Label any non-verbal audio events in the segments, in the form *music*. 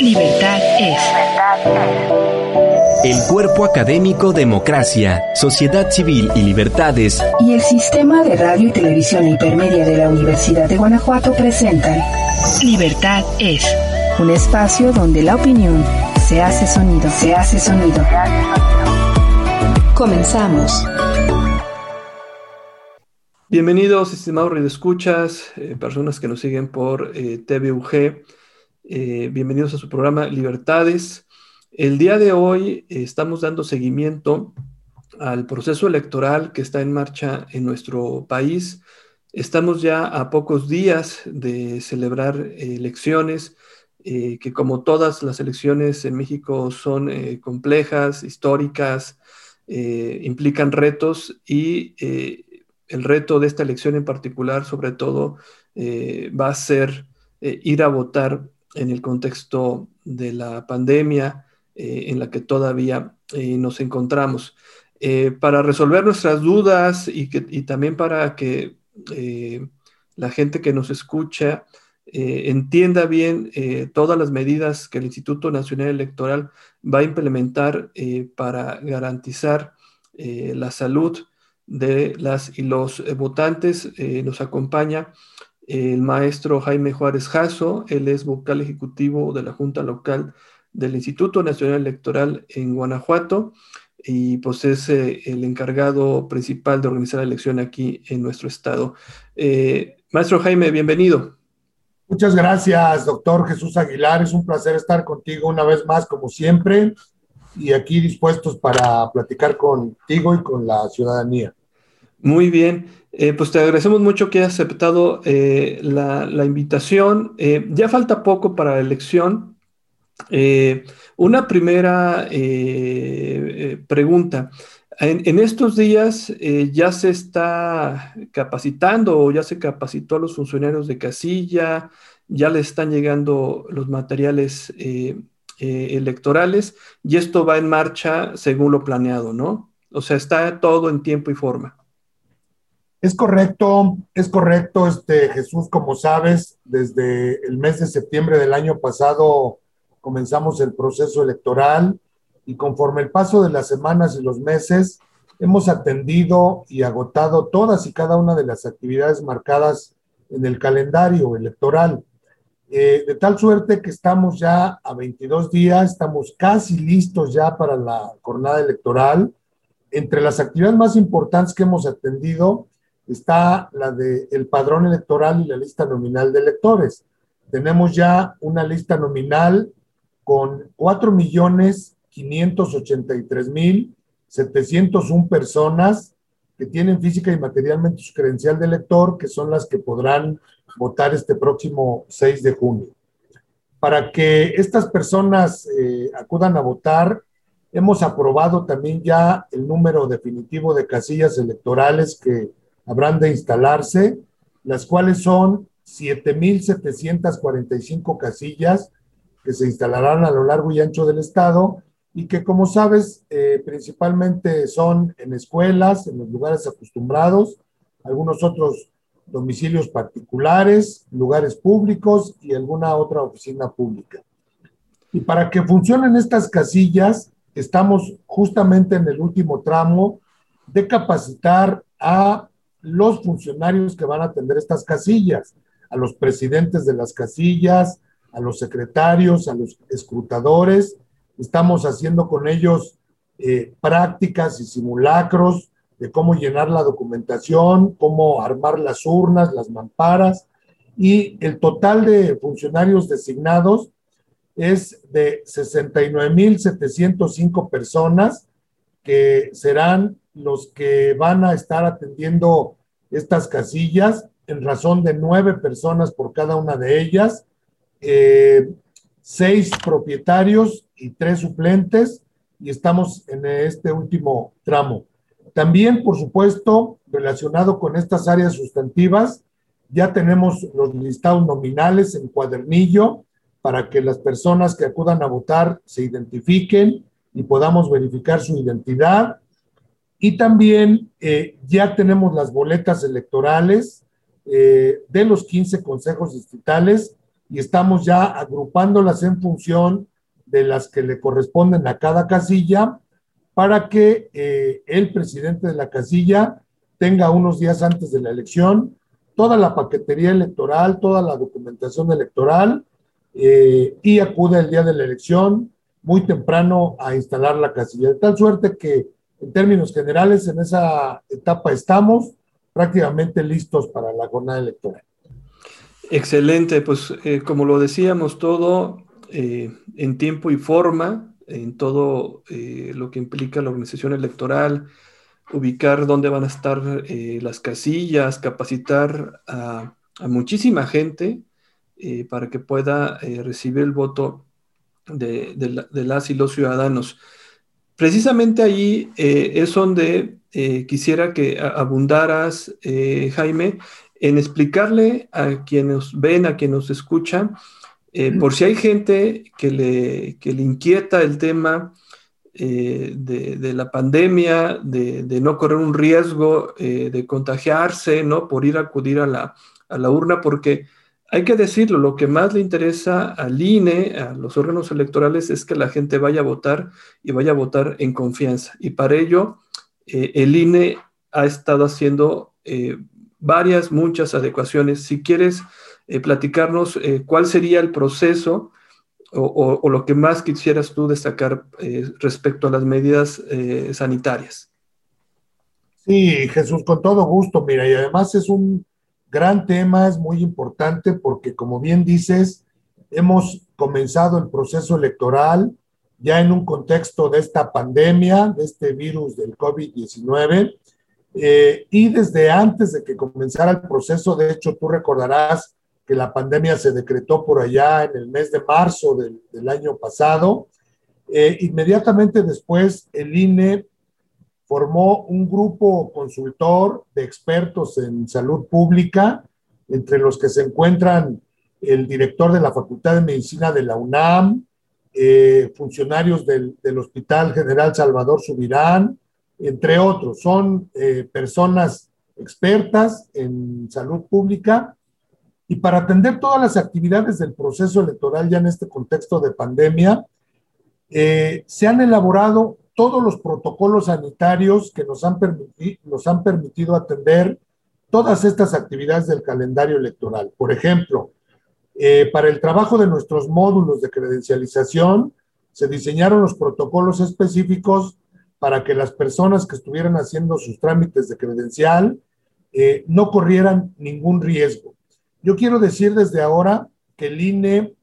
Libertad es. El cuerpo académico Democracia, Sociedad Civil y Libertades y el Sistema de Radio y Televisión Intermedia de la Universidad de Guanajuato presentan Libertad es. Un espacio donde la opinión se hace sonido, se hace sonido. Comenzamos. Bienvenidos, estimados radioescuchas, eh, personas que nos siguen por eh, TVUG. Eh, bienvenidos a su programa Libertades. El día de hoy eh, estamos dando seguimiento al proceso electoral que está en marcha en nuestro país. Estamos ya a pocos días de celebrar elecciones que como todas las elecciones en México son complejas, históricas, implican retos y el reto de esta elección en particular, sobre todo, eh, va a ser eh, ir a votar en el contexto de la pandemia eh, en la que todavía nos encontramos. para resolver nuestras dudas y, también para que la gente que nos escucha entienda bien todas las medidas que el Instituto Nacional Electoral va a implementar para garantizar la salud de las y los eh, votantes. Eh, nos acompaña el maestro Jaime Juárez Jasso, él es vocal ejecutivo de la Junta Local del Instituto Nacional Electoral en Guanajuato y pues es eh, el encargado principal de organizar la elección aquí en nuestro estado. maestro Jaime, bienvenido. Muchas gracias, doctor Jesús Aguilar. Es un placer estar contigo una vez más, como siempre, y aquí dispuestos para platicar contigo y con la ciudadanía. Muy bien, eh, pues te agradecemos mucho que hayas aceptado eh, la, invitación. Eh, ya falta poco para la elección. una primera pregunta. En, estos días ya se está capacitando o ya se capacitó a los funcionarios de casilla, ya le están llegando los materiales electorales y esto va en marcha según lo planeado, ¿no? O sea, está todo en tiempo y forma. Es correcto, es correcto, este, Jesús, como sabes, desde el mes de septiembre del año pasado comenzamos el proceso electoral y conforme el paso de las semanas y los meses, hemos atendido y agotado todas y cada una de las actividades marcadas en el calendario electoral. Eh, de tal suerte que estamos ya a 22 días, estamos casi listos ya para la jornada electoral. Entre las actividades más importantes que hemos atendido, está la del el padrón electoral y la lista nominal de electores. Tenemos ya una lista nominal con 4.583.701 personas que tienen física y materialmente su credencial de elector, que son las que podrán votar este próximo 6 de junio. Para que estas personas eh, acudan a votar, hemos aprobado también ya el número definitivo de casillas electorales que habrán de instalarse, las cuales son 7.745 casillas que se instalarán a lo largo y ancho del estado y que, como sabes, eh, principalmente son en escuelas, en los lugares acostumbrados, algunos otros domicilios particulares, lugares públicos y alguna otra oficina pública. Y para que funcionen estas casillas, estamos justamente en el último tramo de capacitar a los funcionarios que van a atender estas casillas, a los presidentes de las casillas, a los secretarios, a los escrutadores. Estamos haciendo con ellos eh, prácticas y simulacros de cómo llenar la documentación, cómo armar las urnas, las mamparas. Y el total de funcionarios designados es de 69.705 personas que serán los que van a estar atendiendo estas casillas en razón de nueve personas por cada una de ellas, eh, seis propietarios y tres suplentes, y estamos en este último tramo. También, por supuesto, relacionado con estas áreas sustantivas, ya tenemos los listados nominales en cuadernillo para que las personas que acudan a votar se identifiquen y podamos verificar su identidad y también eh, ya tenemos las boletas electorales eh, de los 15 consejos distritales y estamos ya agrupándolas en función de las que le corresponden a cada casilla para que eh, el presidente de la casilla tenga unos días antes de la elección toda la paquetería electoral, toda la documentación electoral y acude el día de la elección muy temprano a instalar la casilla. De tal suerte que en términos generales en esa etapa estamos prácticamente listos para la jornada electoral. Excelente, pues eh, como lo decíamos, todo eh, en tiempo y forma, en todo lo que implica la organización electoral, ubicar dónde van a estar eh, las casillas, capacitar a, muchísima gente eh, para que pueda eh, recibir el voto de, las y los ciudadanos. Precisamente ahí es donde quisiera que abundaras, Jaime, en explicarle a quienes ven, a quienes nos escuchan, por si hay gente que le, que le inquieta el tema eh, de, la pandemia, de, no correr un riesgo eh, de contagiarse, ¿no? Por ir a acudir a la, urna, porque hay que decirlo, lo que más le interesa al INE, a los órganos electorales, es que la gente vaya a votar y vaya a votar en confianza. Y para ello, eh, el INE ha estado haciendo varias, muchas adecuaciones. Si quieres platicarnos cuál sería el proceso o, lo que más quisieras tú destacar eh, respecto a las medidas eh, sanitarias. Sí, Jesús, con todo gusto, mira, y además es un gran tema, es muy importante porque como bien dices, hemos comenzado el proceso electoral ya en un contexto de esta pandemia, de este virus del COVID-19, eh, y desde antes de que comenzara el proceso, de hecho, tú recordarás que la pandemia se decretó por allá en el mes de marzo del, año pasado. Eh, inmediatamente después, el INE formó un grupo consultor de expertos en salud pública, entre los que se encuentran el director de la Facultad de Medicina de la UNAM, eh, funcionarios del, Hospital General Salvador Subirán, entre otros. Son eh, personas expertas en salud pública y para atender todas las actividades del proceso electoral ya en este contexto de pandemia, eh, se han elaborado todos los protocolos sanitarios que nos han, nos han permitido atender todas estas actividades del calendario electoral. Por ejemplo, eh, para el trabajo de nuestros módulos de credencialización, se diseñaron los protocolos específicos para que las personas que estuvieran haciendo sus trámites de credencial eh, no corrieran ningún riesgo. Yo quiero decir desde ahora que el INE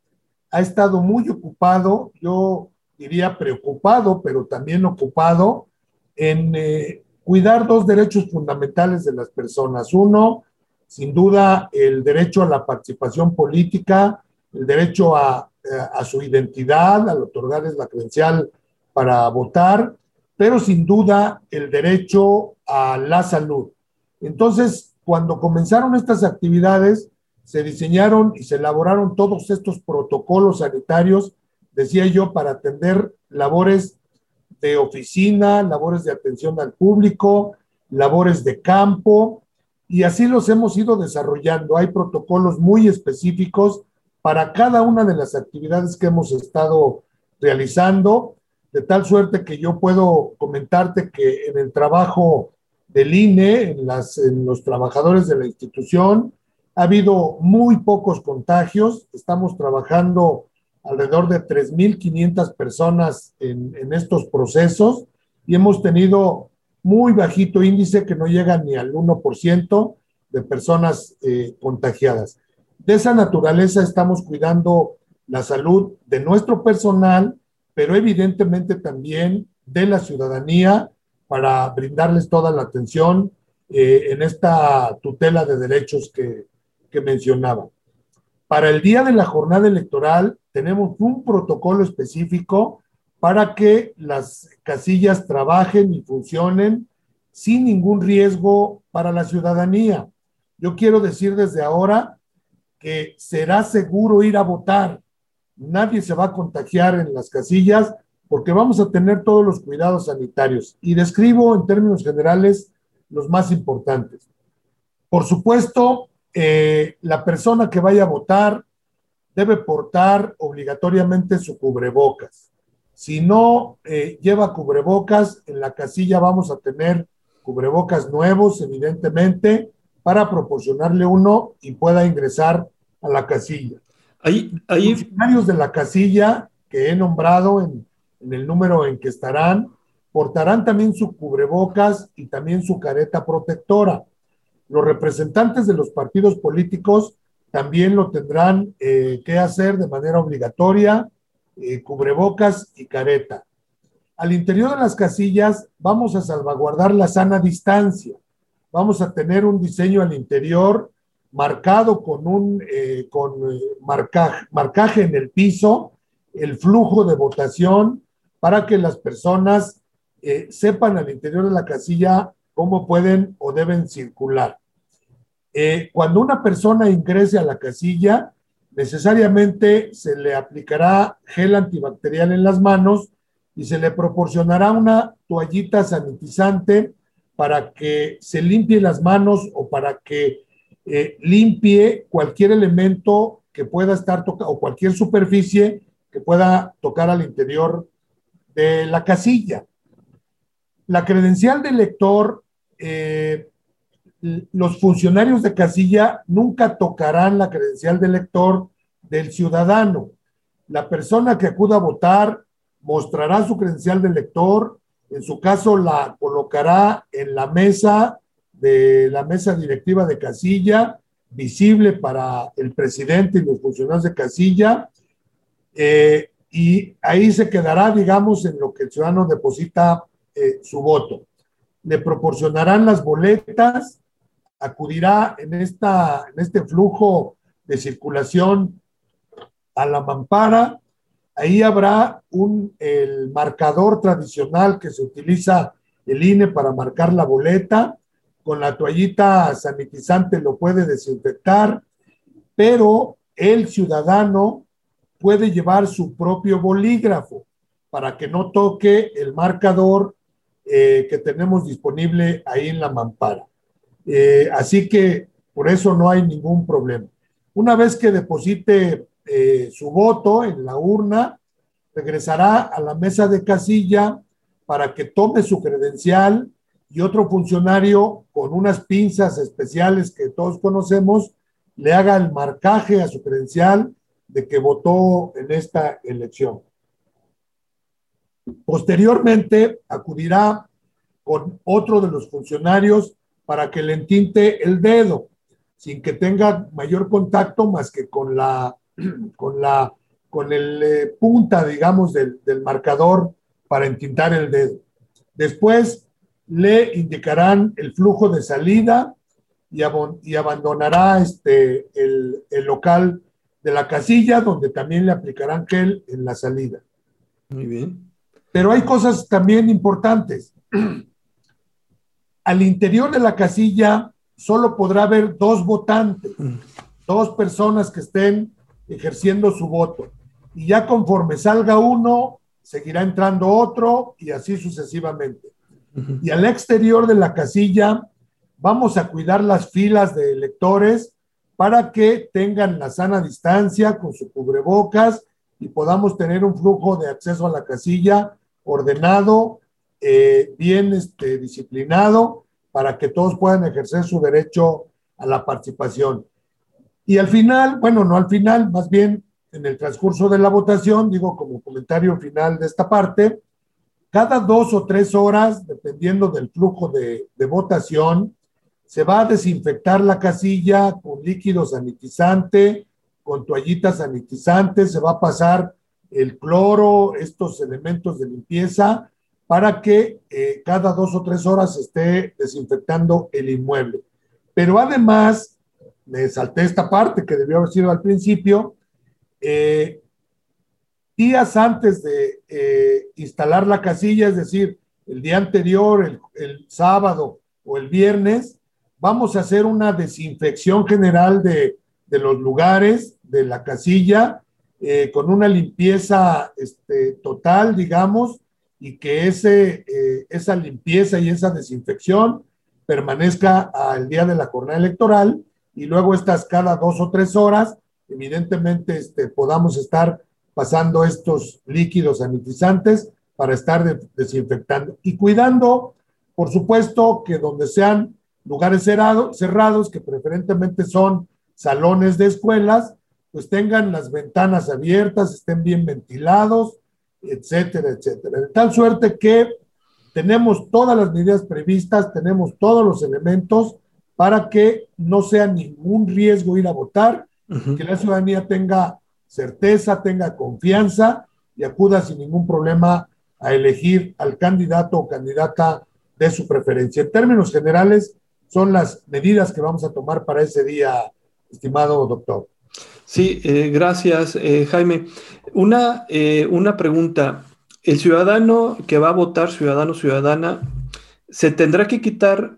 ha estado muy ocupado, yo diría preocupado, pero también ocupado en eh, cuidar dos derechos fundamentales de las personas. Uno, sin duda, el derecho a la participación política, el derecho a, a su identidad, al otorgarles la credencial para votar, pero sin duda el derecho a la salud. Entonces, cuando comenzaron estas actividades, se diseñaron y se elaboraron todos estos protocolos sanitarios, decía yo, para atender labores de oficina, labores de atención al público, labores de campo, y así los hemos ido desarrollando. Hay protocolos muy específicos para cada una de las actividades que hemos estado realizando, de tal suerte que yo puedo comentarte que en el trabajo del INE, en, en los trabajadores de la institución, ha habido muy pocos contagios, estamos trabajando alrededor de 3.500 personas en, estos procesos y hemos tenido muy bajito índice que no llega ni al 1% de personas eh, contagiadas. De esa naturaleza estamos cuidando la salud de nuestro personal, pero evidentemente también de la ciudadanía para brindarles toda la atención eh, en esta tutela de derechos que, mencionaba. Para el día de la jornada electoral tenemos un protocolo específico para que las casillas trabajen y funcionen sin ningún riesgo para la ciudadanía. Yo quiero decir desde ahora que será seguro ir a votar. Nadie se va a contagiar en las casillas porque vamos a tener todos los cuidados sanitarios. Y describo en términos generales los más importantes. Por supuesto, eh, la persona que vaya a votar debe portar obligatoriamente su cubrebocas. Si no eh, lleva cubrebocas, en la casilla vamos a tener cubrebocas nuevos, evidentemente, para proporcionarle uno y pueda ingresar a la casilla. Ahí, ahí... Los funcionarios de la casilla que he nombrado en, en el número en que estarán, portarán también su cubrebocas y también su careta protectora. Los representantes de los partidos políticos también lo tendrán eh, que hacer de manera obligatoria, eh, cubrebocas y careta. Al interior de las casillas vamos a salvaguardar la sana distancia. Vamos a tener un diseño al interior marcado con un eh, con marcaje, marcaje en el piso, el flujo de votación para que las personas sepan al interior de la casilla cómo pueden o deben circular. Eh, cuando una persona ingrese a la casilla, necesariamente se le aplicará gel antibacterial en las manos y se le proporcionará una toallita sanitizante para que se limpie las manos o para que eh, limpie cualquier elemento que pueda estar tocado o cualquier superficie que pueda tocar al interior de la casilla. La credencial del lector eh, los funcionarios de casilla nunca tocarán la credencial de lector del ciudadano. La persona que acuda a votar mostrará su credencial de lector, en su caso la colocará en la mesa de la mesa directiva de casilla, visible para el presidente y los funcionarios de casilla, eh, y ahí se quedará, digamos, en lo que el ciudadano deposita eh, su voto. Le proporcionarán las boletas acudirá en, esta, en este flujo de circulación a la mampara. Ahí habrá un, el marcador tradicional que se utiliza el INE para marcar la boleta. Con la toallita sanitizante lo puede desinfectar, pero el ciudadano puede llevar su propio bolígrafo para que no toque el marcador eh, que tenemos disponible ahí en la mampara. Eh, así que por eso no hay ningún problema. Una vez que deposite eh, su voto en la urna, regresará a la mesa de casilla para que tome su credencial y otro funcionario con unas pinzas especiales que todos conocemos le haga el marcaje a su credencial de que votó en esta elección. Posteriormente acudirá con otro de los funcionarios para que le entinte el dedo, sin que tenga mayor contacto más que con la, *clears throat* con la, con el eh, punta, digamos, del, del, marcador para entintar el dedo. Después le indicarán el flujo de salida y, y abandonará este, el, el local de la casilla, donde también le aplicarán gel en la salida. Muy bien. Pero hay cosas también importantes. *clears throat* al interior de la casilla solo podrá haber dos votantes, mm. dos personas que estén ejerciendo su voto. Y ya conforme salga uno, seguirá entrando otro y así sucesivamente. Y al exterior de la casilla vamos a cuidar las filas de electores para que tengan la sana distancia con su cubrebocas y podamos tener un flujo de acceso a la casilla ordenado, eh, bien este, disciplinado, para que todos puedan ejercer su derecho a la participación. Y al final, bueno, no al final, más bien en el transcurso de la votación, digo como comentario final de esta parte, cada dos o tres horas, dependiendo del flujo de, de votación, se va a desinfectar la casilla con líquido sanitizante, con toallitas sanitizantes, se va a pasar el cloro, estos elementos de limpieza, para que eh, cada dos o tres horas esté desinfectando el inmueble. Pero además, me salté esta parte que debió haber sido al principio, eh, días antes de eh, instalar la casilla, es decir, el día anterior, el, sábado o el viernes, vamos a hacer una desinfección general de, de los lugares de la casilla, con una limpieza este, total, digamos, y que ese, eh, esa limpieza y esa desinfección permanezca al día de la jornada electoral y luego estas cada dos o tres horas evidentemente este, podamos estar pasando estos líquidos sanitizantes para estar desinfectando y cuidando, por supuesto, que donde sean lugares cerrados, que preferentemente son salones de escuelas, pues tengan las ventanas abiertas, estén bien ventilados, etcétera, etcétera. De tal suerte que tenemos todas las medidas previstas, tenemos todos los elementos para que no sea ningún riesgo ir a votar, que la ciudadanía tenga certeza, tenga confianza y acuda sin ningún problema a elegir al candidato o candidata de su preferencia. En términos generales, son las medidas que vamos a tomar para ese día, estimado doctor. Sí, eh, gracias, eh, Jaime. Una, eh, una pregunta. El ciudadano que va a votar, ciudadano, ciudadana, ¿se tendrá que quitar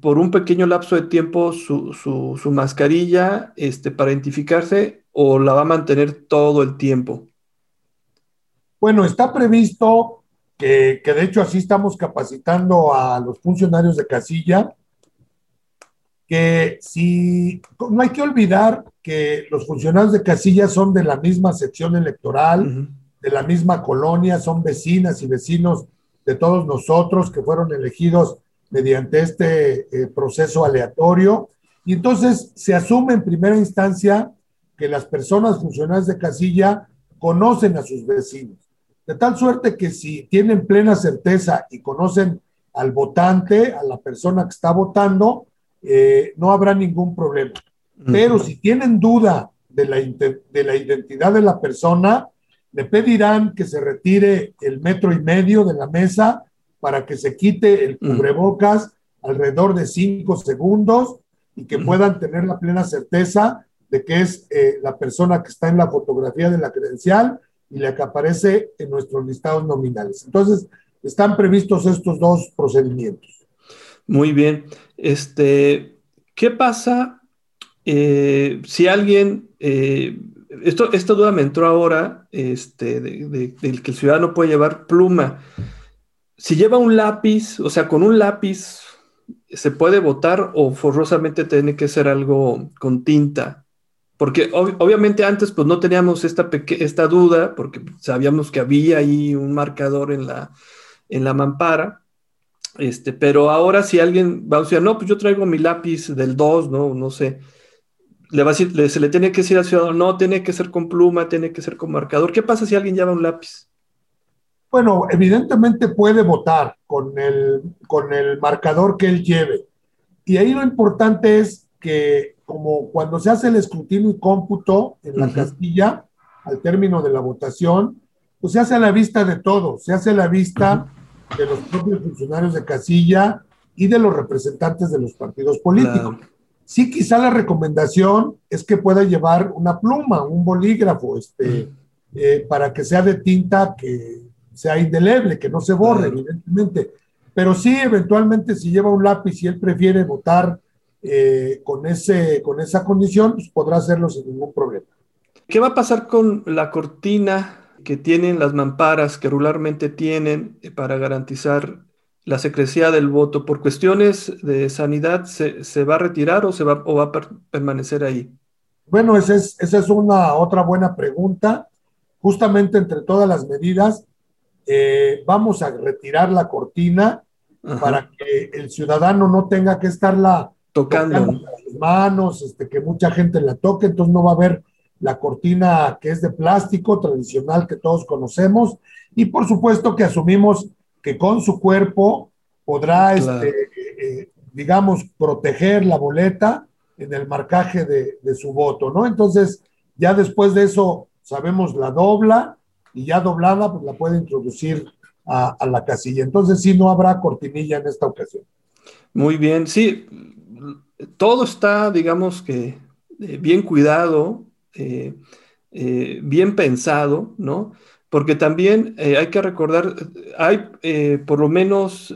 por un pequeño lapso de tiempo su, su, mascarilla este, para identificarse o la va a mantener todo el tiempo? Bueno, está previsto que, que de hecho así estamos capacitando a los funcionarios de casilla que si no hay que olvidar que los funcionarios de casilla son de la misma sección electoral, de la misma colonia, son vecinas y vecinos de todos nosotros que fueron elegidos mediante este eh, proceso aleatorio. Y entonces se asume en primera instancia que las personas funcionarias de casilla conocen a sus vecinos. De tal suerte que si tienen plena certeza y conocen al votante, a la persona que está votando, eh, no habrá ningún problema. Pero si tienen duda de la, de la identidad de la persona, le pedirán que se retire el metro y medio de la mesa para que se quite el cubrebocas alrededor de cinco segundos y que puedan tener la plena certeza de que es eh, la persona que está en la fotografía de la credencial y la que aparece en nuestros listados nominales. Entonces, están previstos estos dos procedimientos. Muy bien. Este, ¿qué pasa eh, si alguien, eh, esto, esta duda me entró ahora, este, de, que el ciudadano puede llevar pluma. Si lleva un lápiz, o sea, con un lápiz, ¿se puede votar o forzosamente tiene que ser algo con tinta? Porque obviamente antes pues no teníamos esta, esta duda, porque sabíamos que había ahí un marcador en la, en la mampara, este, pero ahora si alguien va a decir, no, pues yo traigo mi lápiz del 2, no, no sé, le va a decir, se le tiene que decir al ciudadano, no, tiene que ser con pluma, tiene que ser con marcador. ¿Qué pasa si alguien lleva un lápiz? Bueno, evidentemente puede votar con el, con el marcador que él lleve. Y ahí lo importante es que como cuando se hace el escrutinio y cómputo en la Castilla, al término de la votación, pues se hace a la vista de todos, se hace a la vista de los propios funcionarios de casilla y de los representantes de los partidos políticos. Sí, quizá la recomendación es que pueda llevar una pluma, un bolígrafo, este, eh, para que sea de tinta que sea indeleble, que no se borre, evidentemente. Pero sí, eventualmente, si lleva un lápiz y él prefiere votar eh, con, ese, con esa condición, pues podrá hacerlo sin ningún problema. ¿Qué va a pasar con la cortina que tienen las mamparas que regularmente tienen eh, para garantizar la secrecía del voto, por cuestiones de sanidad, ¿se, va a retirar o, se va, o va a permanecer ahí? Bueno, esa es, esa es una otra buena pregunta. Justamente entre todas las medidas, eh, vamos a retirar la cortina para que el ciudadano no tenga que estarla tocando, tocando las manos, este, que mucha gente la toque, entonces no va a haber la cortina que es de plástico tradicional que todos conocemos y por supuesto que asumimos que con su cuerpo podrá, este, eh, digamos, proteger la boleta en el marcaje de, su voto, ¿no? Entonces, ya después de eso, sabemos la dobla y ya doblada, pues la puede introducir a, a la casilla. Entonces, sí, no habrá cortinilla en esta ocasión. Muy bien, sí, todo está, digamos que, eh, bien cuidado, eh, eh, bien pensado, ¿no? Porque también eh, hay que recordar, hay por lo menos,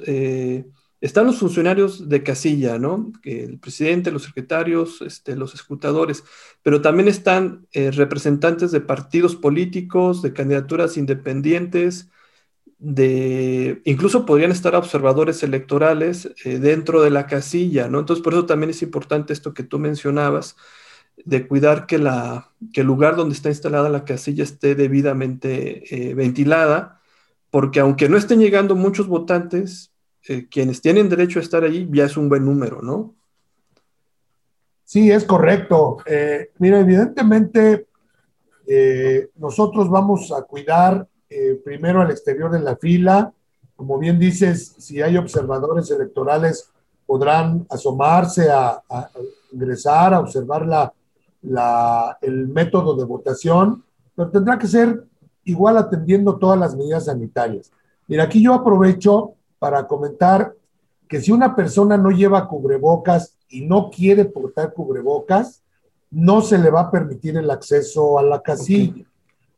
están los funcionarios de casilla, ¿no? El presidente, los secretarios, este, los escrutadores, pero también están representantes de partidos políticos, de candidaturas independientes, de, incluso podrían estar observadores electorales dentro de la casilla, ¿no? Entonces, por eso también es importante esto que tú mencionabas, de cuidar que, la, que el lugar donde está instalada la casilla esté debidamente eh, ventilada, porque aunque no estén llegando muchos votantes, eh, quienes tienen derecho a estar allí ya es un buen número, ¿no? Sí, es correcto. Eh, mira, evidentemente nosotros vamos a cuidar primero al exterior de la fila. Como bien dices, si hay observadores electorales, podrán asomarse a, a ingresar, a observar la, la, el método de votación, pero tendrá que ser igual atendiendo todas las medidas sanitarias. Mira, aquí yo aprovecho para comentar que si una persona no lleva cubrebocas y no quiere portar cubrebocas, no se le va a permitir el acceso a la casilla.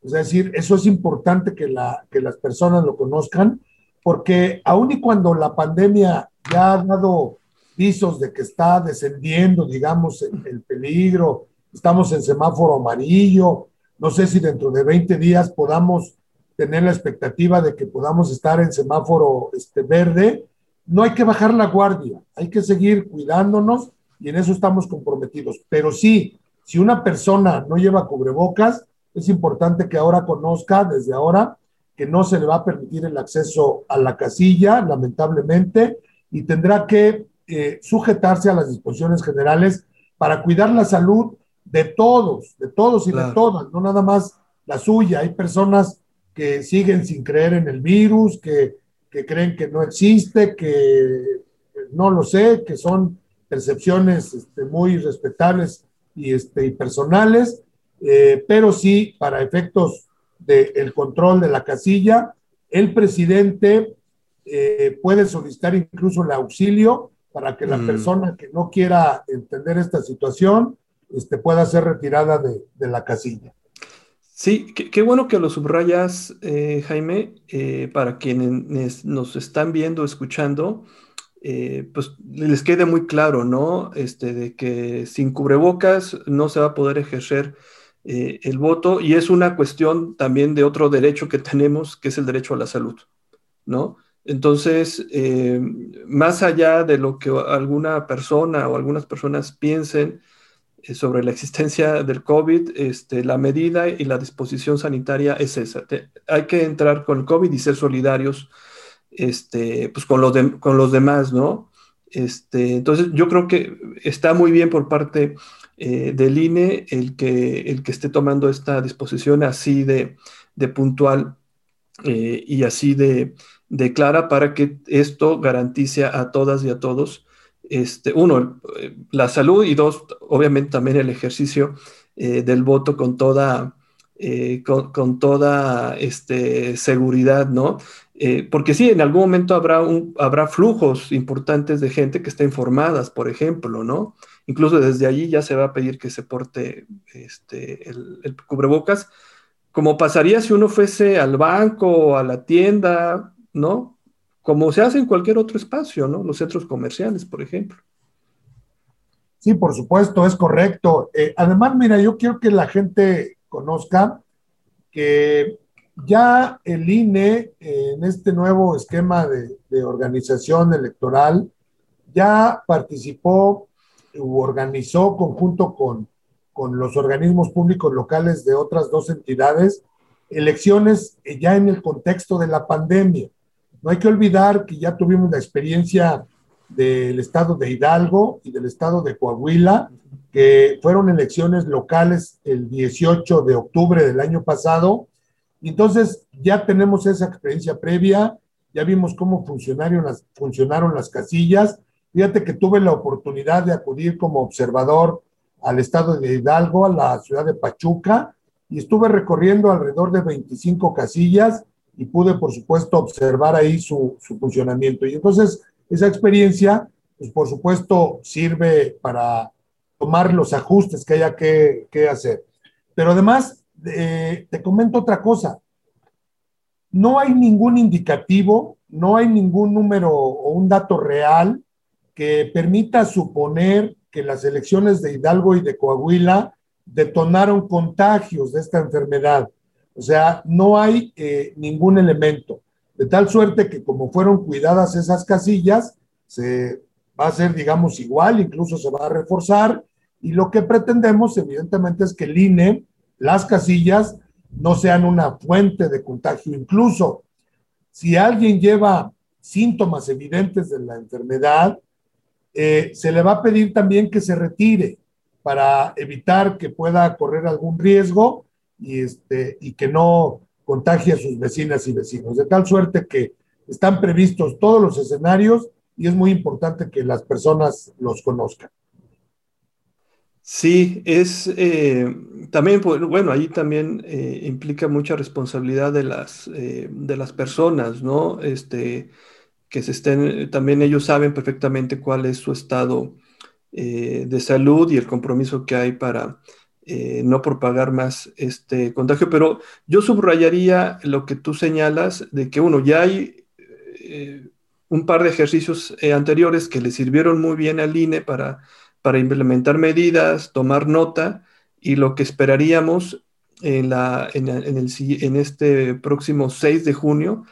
Es decir, eso es importante que, la, que las personas lo conozcan, porque aun y cuando la pandemia ya ha dado visos de que está descendiendo, digamos, el peligro estamos en semáforo amarillo, no sé si dentro de 20 días podamos tener la expectativa de que podamos estar en semáforo este, verde, no hay que bajar la guardia, hay que seguir cuidándonos y en eso estamos comprometidos. Pero sí, si una persona no lleva cubrebocas, es importante que ahora conozca desde ahora que no se le va a permitir el acceso a la casilla, lamentablemente, y tendrá que eh, sujetarse a las disposiciones generales para cuidar la salud de todos, de todos y de todas, no nada más la suya. Hay personas que siguen sin creer en el virus, que, creen que no existe, que no lo sé, que son percepciones este, muy respetables y, este, y personales, eh, pero sí para efectos del control de la casilla, el presidente eh, puede solicitar incluso el auxilio para que la mm. persona que no quiera entender esta situación este, pueda ser retirada de, la casilla. Sí, qué, bueno que lo subrayas, eh, Jaime, eh, para quienes nos están viendo, escuchando, eh, pues les quede muy claro, ¿no? Este, de que sin cubrebocas no se va a poder ejercer el voto y es una cuestión también de otro derecho que tenemos, que es el derecho a la salud, ¿no? Entonces, más allá de lo que alguna persona o algunas personas piensen, sobre la existencia del COVID, este, la medida y la disposición sanitaria es esa. hay que entrar con el COVID y ser solidarios este, pues con, los con los demás, ¿no? Este, entonces, yo creo que está muy bien por parte eh, del INE el que, el que esté tomando esta disposición así de, puntual eh, y así de, clara para que esto garantice a todas y a todos este, uno, la salud y dos, obviamente también el ejercicio eh, del voto con toda, eh, con, toda este, seguridad, ¿no? Eh, porque sí, en algún momento habrá, habrá flujos importantes de gente que está informadas, por ejemplo, ¿no? Incluso desde allí ya se va a pedir que se porte este, el, el cubrebocas, como pasaría si uno fuese al banco o a la tienda, ¿no? Como se hace en cualquier otro espacio, ¿no? Los centros comerciales, por ejemplo. Sí, por supuesto, es correcto. Eh, además, mira, yo quiero que la gente conozca que ya el INE, en este nuevo esquema de, organización electoral, ya participó u organizó conjunto con, con los organismos públicos locales de otras dos entidades elecciones ya en el contexto de la pandemia. No hay que olvidar que ya tuvimos la experiencia del estado de Hidalgo y del estado de Coahuila, que fueron elecciones locales el 18 de octubre del año pasado. Entonces ya tenemos esa experiencia previa, ya vimos cómo funcionaron las, funcionaron las casillas. Fíjate que tuve la oportunidad de acudir como observador al estado de Hidalgo, a la ciudad de Pachuca, y estuve recorriendo alrededor de 25 casillas y pude, por supuesto, observar ahí su, funcionamiento. Y entonces, esa experiencia, pues por supuesto, sirve para tomar los ajustes que haya que, hacer. Pero además, eh, te comento otra cosa. No hay ningún indicativo, no hay ningún número o un dato real que permita suponer que las elecciones de Hidalgo y de Coahuila detonaron contagios de esta enfermedad. O sea, no hay eh, ningún elemento. De tal suerte que como fueron cuidadas esas casillas, se va a hacer, digamos, igual, incluso se va a reforzar Y lo que pretendemos, evidentemente, es que el INE, las casillas, no sean una fuente de contagio. Incluso si alguien lleva síntomas evidentes de la enfermedad, eh, se le va a pedir también que se retire para evitar que pueda correr algún riesgo y, este, y que no contagie a sus vecinas y vecinos. De tal suerte que están previstos todos los escenarios y es muy importante que las personas los conozcan. Sí, es eh, también, pues, bueno, ahí también eh, implica mucha responsabilidad de las, eh, de las personas, ¿no? Este, que se estén, también ellos saben perfectamente cuál es su estado de salud y el compromiso que hay para no propagar más este contagio. Pero yo subrayaría lo que tú señalas de que, uno, ya hay un par de ejercicios anteriores que le sirvieron muy bien al INE para para implementar medidas, tomar nota y lo que esperaríamos en, la, en, en este próximo 6 de junio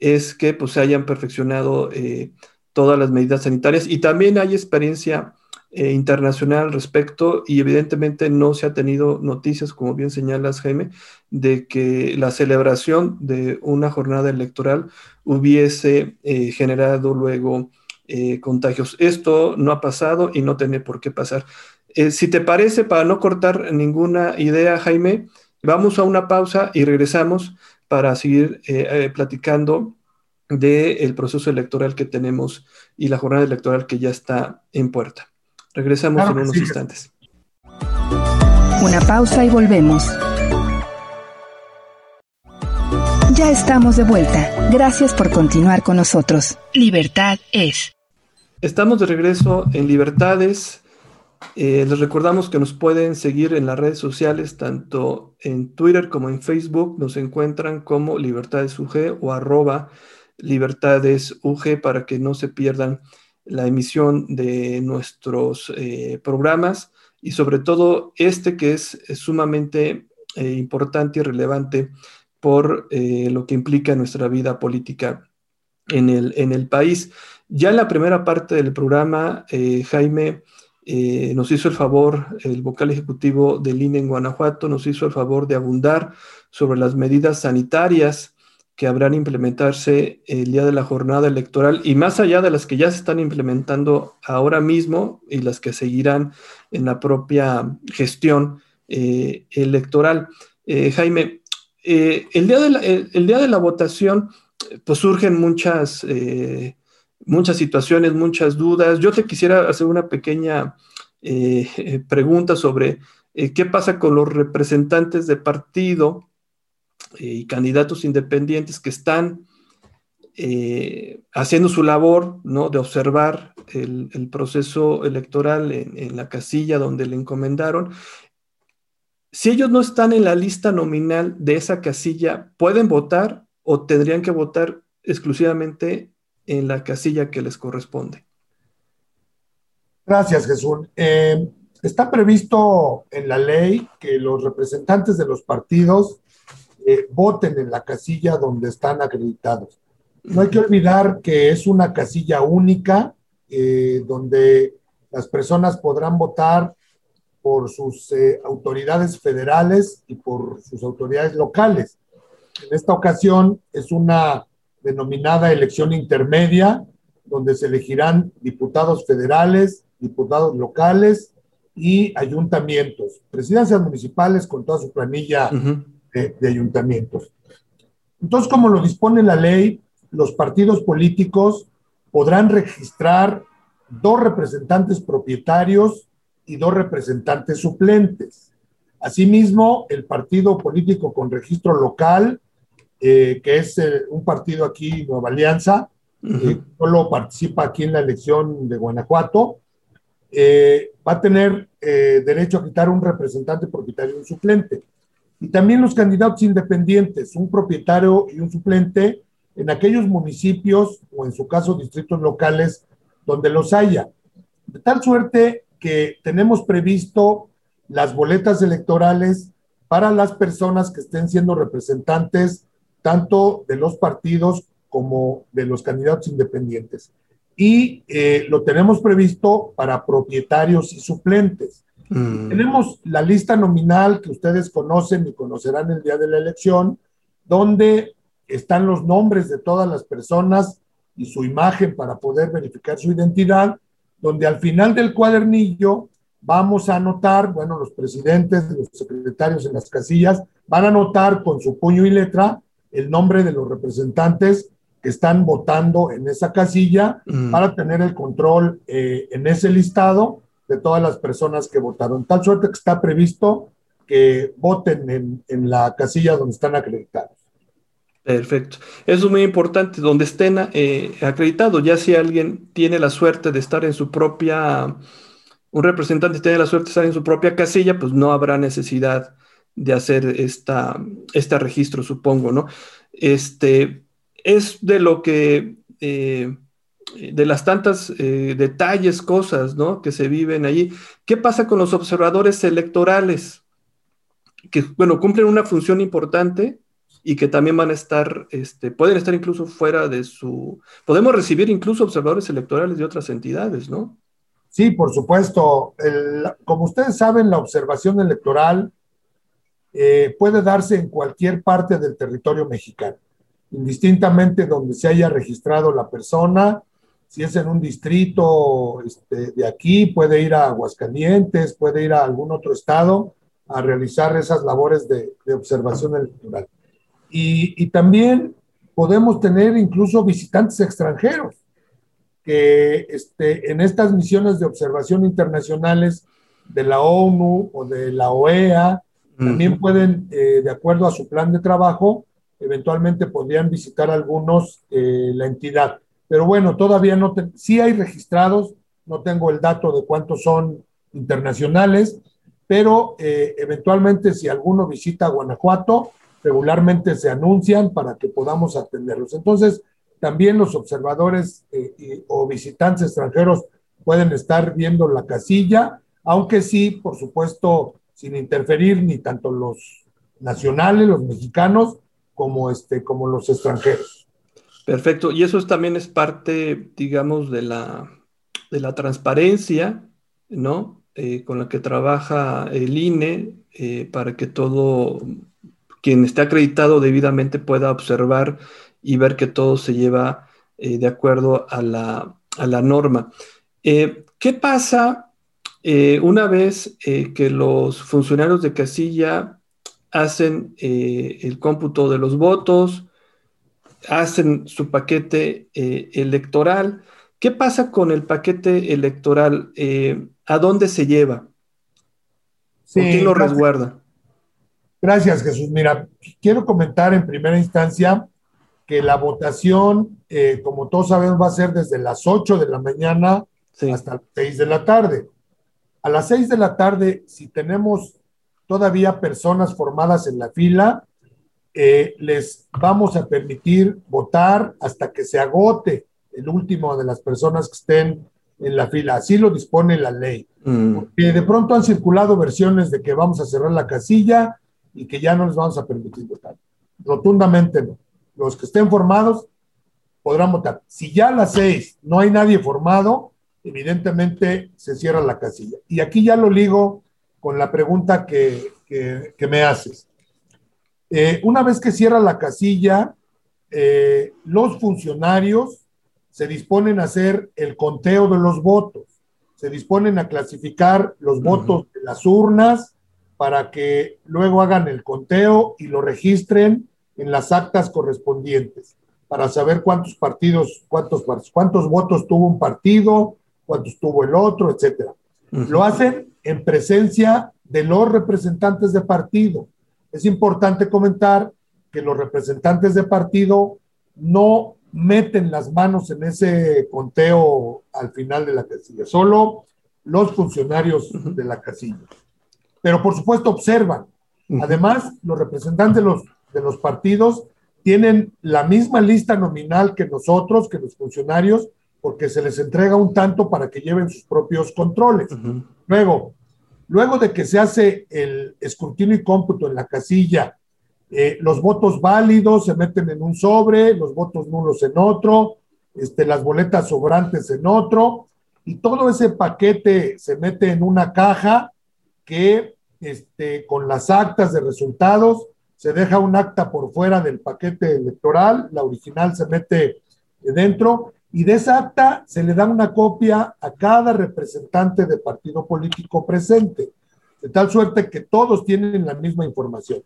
es que pues, se hayan perfeccionado eh, todas las medidas sanitarias y también hay experiencia eh, internacional al respecto y evidentemente no se ha tenido noticias, como bien señalas Jaime, de que la celebración de una jornada electoral hubiese eh, generado luego eh, contagios. Esto no ha pasado y no tiene por qué pasar. Si te parece, para no cortar ninguna idea, Jaime, vamos a una pausa y regresamos para seguir platicando del proceso electoral que tenemos y la jornada electoral que ya está en puerta. Regresamos en unos instantes. Una pausa y volvemos. Ya estamos de vuelta. Gracias por continuar con nosotros. Libertad es. Estamos de regreso en Libertades. Eh, les recordamos que nos pueden seguir en las redes sociales, tanto en Twitter como en Facebook. Nos encuentran como Libertades UG o arroba Libertades UG para que no se pierdan la emisión de nuestros eh, programas y sobre todo este que es, sumamente eh, importante y relevante por lo que implica nuestra vida política en el, en el país. Ya en la primera parte del programa, eh, Jaime eh, nos hizo el favor, el vocal ejecutivo del INE en Guanajuato nos hizo el favor de abundar sobre las medidas sanitarias que habrán implementarse el día de la jornada electoral y más allá de las que ya se están implementando ahora mismo y las que seguirán en la propia gestión eh, electoral. Jaime, el, día de la, el, día de la votación, pues surgen muchas muchas situaciones, muchas dudas. Yo te quisiera hacer una pequeña eh, pregunta sobre eh, qué pasa con los representantes de partido eh, y candidatos independientes que están haciendo su labor ¿no? de observar el, proceso electoral en, en, la casilla donde le encomendaron. Si ellos no están en la lista nominal de esa casilla, ¿pueden votar o tendrían que votar exclusivamente en la casilla que les corresponde. Gracias, Jesús. Eh, está previsto en la ley que los representantes de los partidos eh, voten en la casilla donde están acreditados. No hay que olvidar que es una casilla única eh, donde las personas podrán votar por sus autoridades federales y por sus autoridades locales. En esta ocasión es una denominada elección intermedia, donde se elegirán diputados federales, diputados locales y ayuntamientos, presidencias municipales con toda su planilla de, de, ayuntamientos. Entonces, como lo dispone la ley, los partidos políticos podrán registrar dos representantes propietarios y dos representantes suplentes. Asimismo, el partido político con registro local eh, que es eh, un partido aquí, Nueva Alianza, que solo participa aquí en la elección de Guanajuato, eh, va a tener derecho a quitar un representante propietario y un suplente. Y también los candidatos independientes, un propietario y un suplente en aquellos municipios o en su caso distritos locales donde los haya. De tal suerte que tenemos previsto las boletas electorales para las personas que estén siendo representantes tanto de los partidos como de los candidatos independientes. Y eh, lo tenemos previsto para propietarios y suplentes. Mm. Tenemos la lista nominal que ustedes conocen y conocerán el día de la elección, donde están los nombres de todas las personas y su imagen para poder verificar su identidad, donde al final del cuadernillo vamos a anotar, bueno, los presidentes, los secretarios en las casillas van a anotar con su puño y letra el nombre de los representantes que están votando en esa casilla mm. para tener el control eh, en ese listado de todas las personas que votaron. Tal suerte que está previsto que voten en, en la casilla donde están acreditados. Perfecto. Eso es muy importante, donde estén eh, acreditados, ya si alguien tiene la suerte de estar en su propia, un representante tiene la suerte de estar en su propia casilla, pues no habrá necesidad de hacer esta, este registro, supongo, ¿no? Este, es de lo que, eh, de las tantas eh, detalles, cosas, ¿no? Que se viven allí. ¿Qué pasa con los observadores electorales? Que, bueno, cumplen una función importante, y que también van a estar, este, pueden estar incluso fuera de su... Podemos recibir incluso observadores electorales de otras entidades, ¿no? Sí, por supuesto. como ustedes saben, la observación electoral eh, puede darse en cualquier parte del territorio mexicano, indistintamente donde se haya registrado la persona, si es en un distrito este, de aquí, puede ir a Aguascalientes, puede ir a algún otro estado a realizar esas labores de observación electoral. Y, también podemos tener incluso visitantes extranjeros que este, en estas misiones de observación internacionales de la ONU o de la OEA también pueden, eh, de acuerdo a su plan de trabajo, eventualmente podrían visitar algunos eh, la entidad. Pero bueno, todavía no, sí hay registrados, no tengo el dato de cuántos son internacionales, pero eh, eventualmente si alguno visita Guanajuato, regularmente se anuncian para que podamos atenderlos. Entonces, también los observadores eh, o visitantes extranjeros pueden estar viendo la casilla, aunque sí, por supuesto, sin interferir ni tanto los nacionales, los mexicanos, como, este, como los extranjeros. Perfecto. Y eso también es parte, digamos, de la, de la transparencia, ¿no? Eh, con la que trabaja el INE eh, para que todo quien esté acreditado debidamente pueda observar y ver que todo se lleva eh, de acuerdo a la, norma. Eh, ¿Qué pasa una vez que los funcionarios de casilla hacen el cómputo de los votos, hacen su paquete electoral? ¿Qué pasa con el paquete electoral? ¿A dónde se lleva? quién lo resguarda? Gracias, Jesús. Mira, quiero comentar en primera instancia que la votación, eh, como todos sabemos, va a ser desde las 8 de la mañana hasta las 6 de la tarde. A las 6 de la tarde, si tenemos todavía personas formadas en la fila, eh, les vamos a permitir votar hasta que se agote el último de las personas que estén en la fila. Así lo dispone la ley. Mm. Porque de pronto han circulado versiones de que vamos a cerrar la casilla y que ya no les vamos a permitir votar. Rotundamente no. Los que estén formados podrán votar. Si ya a las seis no hay nadie formado, evidentemente se cierra la casilla. Y aquí ya lo ligo con la pregunta que, me haces. Eh, una vez que cierra la casilla, eh, los funcionarios se disponen a hacer el conteo de los votos, se disponen a clasificar los votos de las urnas para que luego hagan el conteo y lo registren en las actas correspondientes para saber cuántos partidos, cuántos, cuántos votos tuvo un partido, cuántos tuvo el otro, etcétera. Lo hacen en presencia de los representantes de partido. Es importante comentar que los representantes de partido no meten las manos en ese conteo al final de la casilla, solo los funcionarios de la casilla pero por supuesto observan. Además, los representantes de los, de los partidos tienen la misma lista nominal que nosotros, que los funcionarios, porque se les entrega un tanto para que lleven sus propios controles. Luego, luego de que se hace el escrutinio y cómputo en la casilla, eh, los votos válidos se meten en un sobre, los votos nulos en otro, este, las boletas sobrantes en otro, y todo ese paquete se mete en una caja que este, con las actas de resultados se deja un acta por fuera del paquete electoral, la original se mete dentro y de esa acta se le da una copia a cada representante de partido político presente, de tal suerte que todos tienen la misma información.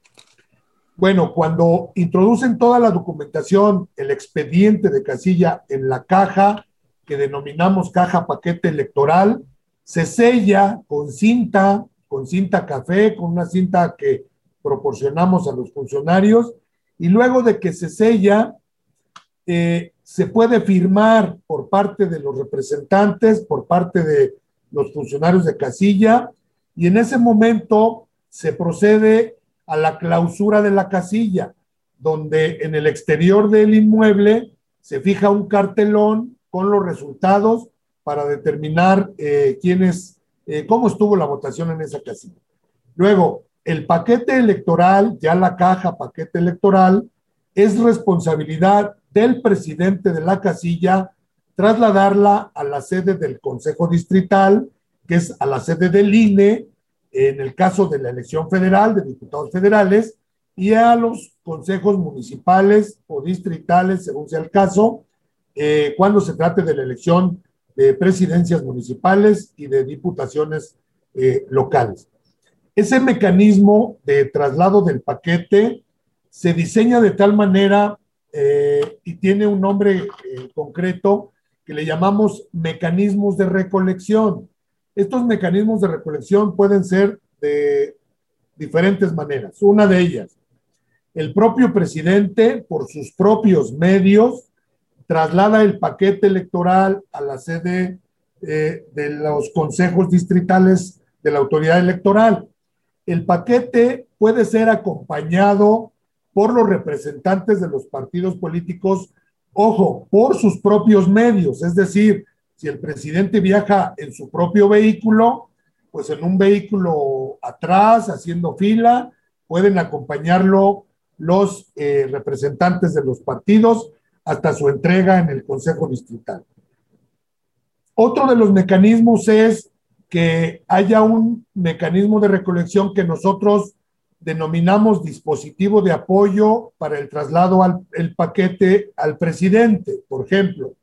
Bueno, cuando introducen toda la documentación, el expediente de casilla en la caja, que denominamos caja paquete electoral, se sella con cinta, con cinta café, con una cinta que proporcionamos a los funcionarios, y luego de que se sella, eh, se puede firmar por parte de los representantes, por parte de los funcionarios de casilla, y en ese momento se procede a la clausura de la casilla, donde en el exterior del inmueble se fija un cartelón con los resultados para determinar eh, quién es, eh, cómo estuvo la votación en esa casilla. Luego, el paquete electoral, ya la caja paquete electoral, es responsabilidad del presidente de la casilla trasladarla a la sede del Consejo Distrital, que es a la sede del INE, en el caso de la elección federal de diputados federales, y a los consejos municipales o distritales, según sea el caso, eh, cuando se trate de la elección de presidencias municipales y de diputaciones eh, locales. Ese mecanismo de traslado del paquete se diseña de tal manera eh, y tiene un nombre eh, concreto que le llamamos mecanismos de recolección. Estos mecanismos de recolección pueden ser de diferentes maneras. Una de ellas, el propio presidente, por sus propios medios, traslada el paquete electoral a la sede eh, de los consejos distritales de la autoridad electoral. El paquete puede ser acompañado por los representantes de los partidos políticos, ojo, por sus propios medios, es decir, si el presidente viaja en su propio vehículo, pues en un vehículo atrás, haciendo fila, pueden acompañarlo los eh, representantes de los partidos hasta su entrega en el Consejo Distrital. Otro de los mecanismos es que haya un mecanismo de recolección que nosotros denominamos dispositivo de apoyo para el traslado al el paquete al presidente, por ejemplo.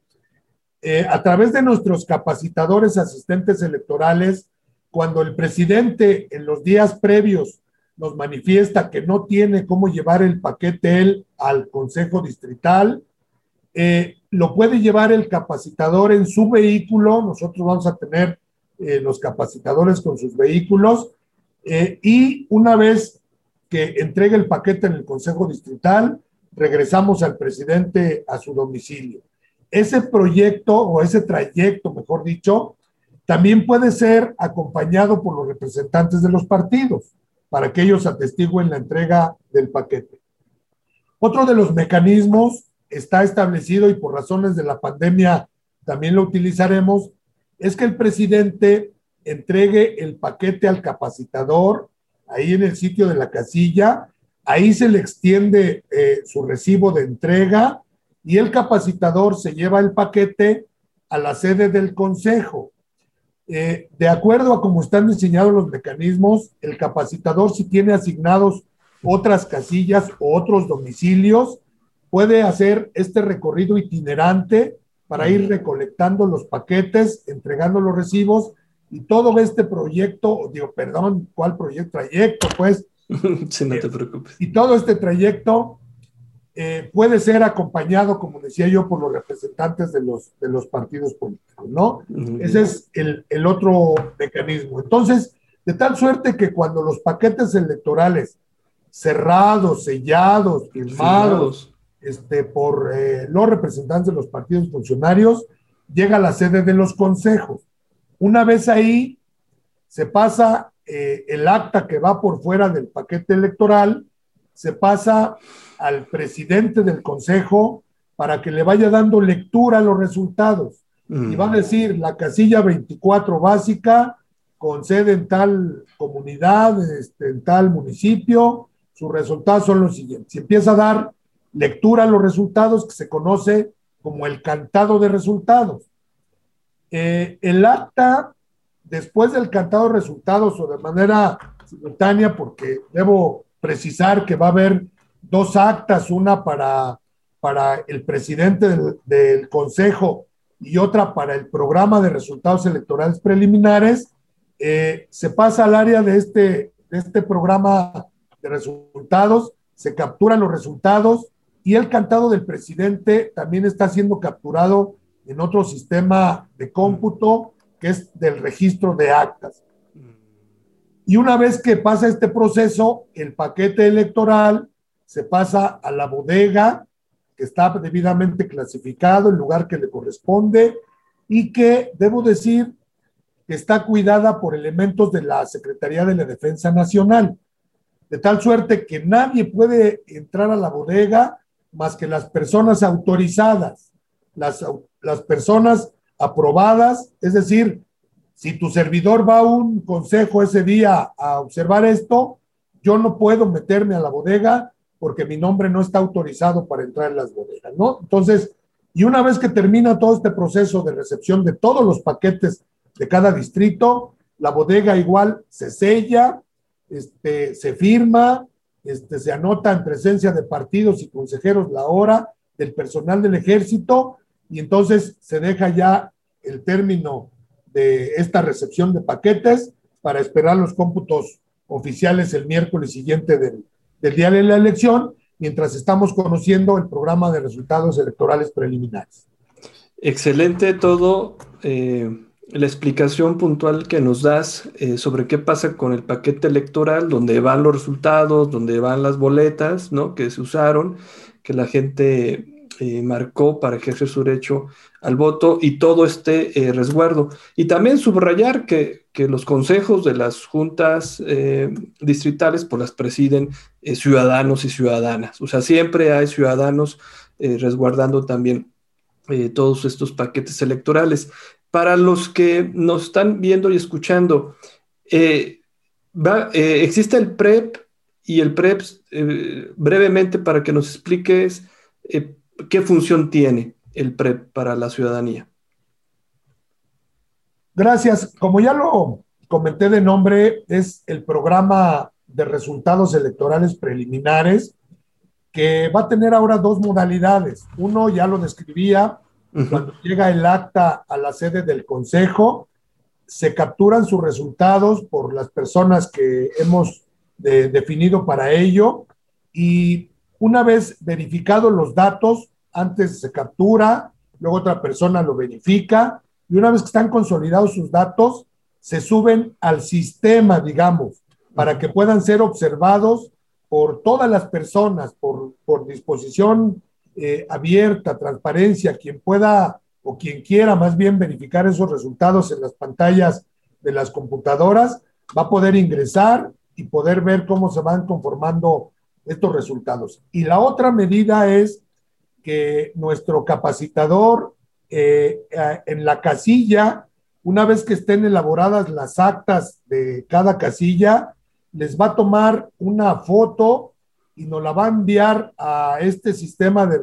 Eh, a través de nuestros capacitadores asistentes electorales, cuando el presidente en los días previos nos manifiesta que no tiene cómo llevar el paquete él al Consejo Distrital, eh, lo puede llevar el capacitador en su vehículo. Nosotros vamos a tener eh, los capacitadores con sus vehículos y una vez que entregue el paquete en el Consejo Distrital, regresamos al presidente a su domicilio. Ese proyecto o ese trayecto, mejor dicho, también puede ser acompañado por los representantes de los partidos para que ellos atestiguen la entrega del paquete. Otro de los mecanismos está establecido y por razones de la pandemia también lo utilizaremos, es que el presidente entregue el paquete al capacitador ahí en el sitio de la casilla, ahí se le extiende eh, su recibo de entrega y el capacitador se lleva el paquete a la sede del consejo. Eh, de acuerdo a cómo están diseñados los mecanismos, el capacitador si tiene asignados otras casillas o otros domicilios, puede hacer este recorrido itinerante para ir recolectando los paquetes, entregando los recibos y todo este proyecto, digo, perdón, ¿cuál proyecto? Trayecto, pues. *laughs* sí, no te preocupes. Y todo este trayecto eh, puede ser acompañado, como decía yo, por los representantes de los, de los partidos políticos, ¿no? Ese es el, el, otro mecanismo. Entonces, de tal suerte que cuando los paquetes electorales cerrados, sellados, firmados, este, por eh, los representantes de los partidos funcionarios, llega a la sede de los consejos. Una vez ahí, se pasa eh, el acta que va por fuera del paquete electoral, se pasa al presidente del consejo para que le vaya dando lectura a los resultados. Y va a decir la casilla 24 básica con sede en tal comunidad, este, en tal municipio, sus resultados son los siguientes. Si empieza a dar lectura a los resultados, que se conoce como el cantado de resultados. Eh, el acta después del cantado de resultados o de manera simultánea, porque debo precisar que va a haber dos actas, una para, para el presidente del, Consejo y otra para el programa de resultados electorales preliminares, eh, se pasa al área de este, de este programa de resultados, se capturan los resultados y el cantado del presidente también está siendo capturado en otro sistema de cómputo que es del registro de actas. Y una vez que pasa este proceso, el paquete electoral se pasa a la bodega que está debidamente clasificado, el lugar que le corresponde y que, debo decir, está cuidada por elementos de la Secretaría de la Defensa Nacional, de tal suerte que nadie puede entrar a la bodega más que las personas autorizadas, las, las personas aprobadas, es decir, si tu servidor va a un consejo ese día a observar esto, yo no puedo meterme a la bodega porque mi nombre no está autorizado para entrar en las bodegas, ¿no? Entonces, y una vez que termina todo este proceso de recepción de todos los paquetes de cada distrito, la bodega igual se sella, este, se firma, este, se anota en presencia de partidos y consejeros la hora del personal del ejército y entonces se deja ya el término de esta recepción de paquetes para esperar los cómputos oficiales el miércoles siguiente del, día de la elección, mientras estamos conociendo el programa de resultados electorales preliminares. Excelente todo. Eh, la explicación puntual que nos das eh, sobre qué pasa con el paquete electoral, donde van los resultados, donde van las boletas, ¿no? Que se usaron, que la gente eh, marcó para ejercer su derecho al voto y todo este eh, resguardo. Y también subrayar que, los consejos de las juntas eh, distritales pues las presiden ciudadanos y ciudadanas. O sea, siempre hay ciudadanos resguardando también todos estos paquetes electorales. Para los que nos están viendo y escuchando, existe el PREP y el PREP, brevemente para que nos expliques ¿Qué función tiene el PREP para la ciudadanía? Gracias. Como ya lo comenté de nombre, es el programa de resultados electorales preliminares que va a tener ahora dos modalidades. Uno ya lo describía, cuando llega el acta a la sede del Consejo, se capturan sus resultados por las personas que hemos definido para ello y una vez verificados los datos, antes se captura, luego otra persona lo verifica y una vez que están consolidados sus datos, se suben al sistema, digamos, para que puedan ser observados por todas las personas, por, disposición eh, abierta, transparencia, quien pueda o quien quiera más bien verificar esos resultados en las pantallas de las computadoras, va a poder ingresar y poder ver cómo se van conformando estos resultados. Y la otra medida es que nuestro capacitador eh, en la casilla, una vez que estén elaboradas las actas de cada casilla, les va a tomar una foto y nos la va a enviar a este sistema de,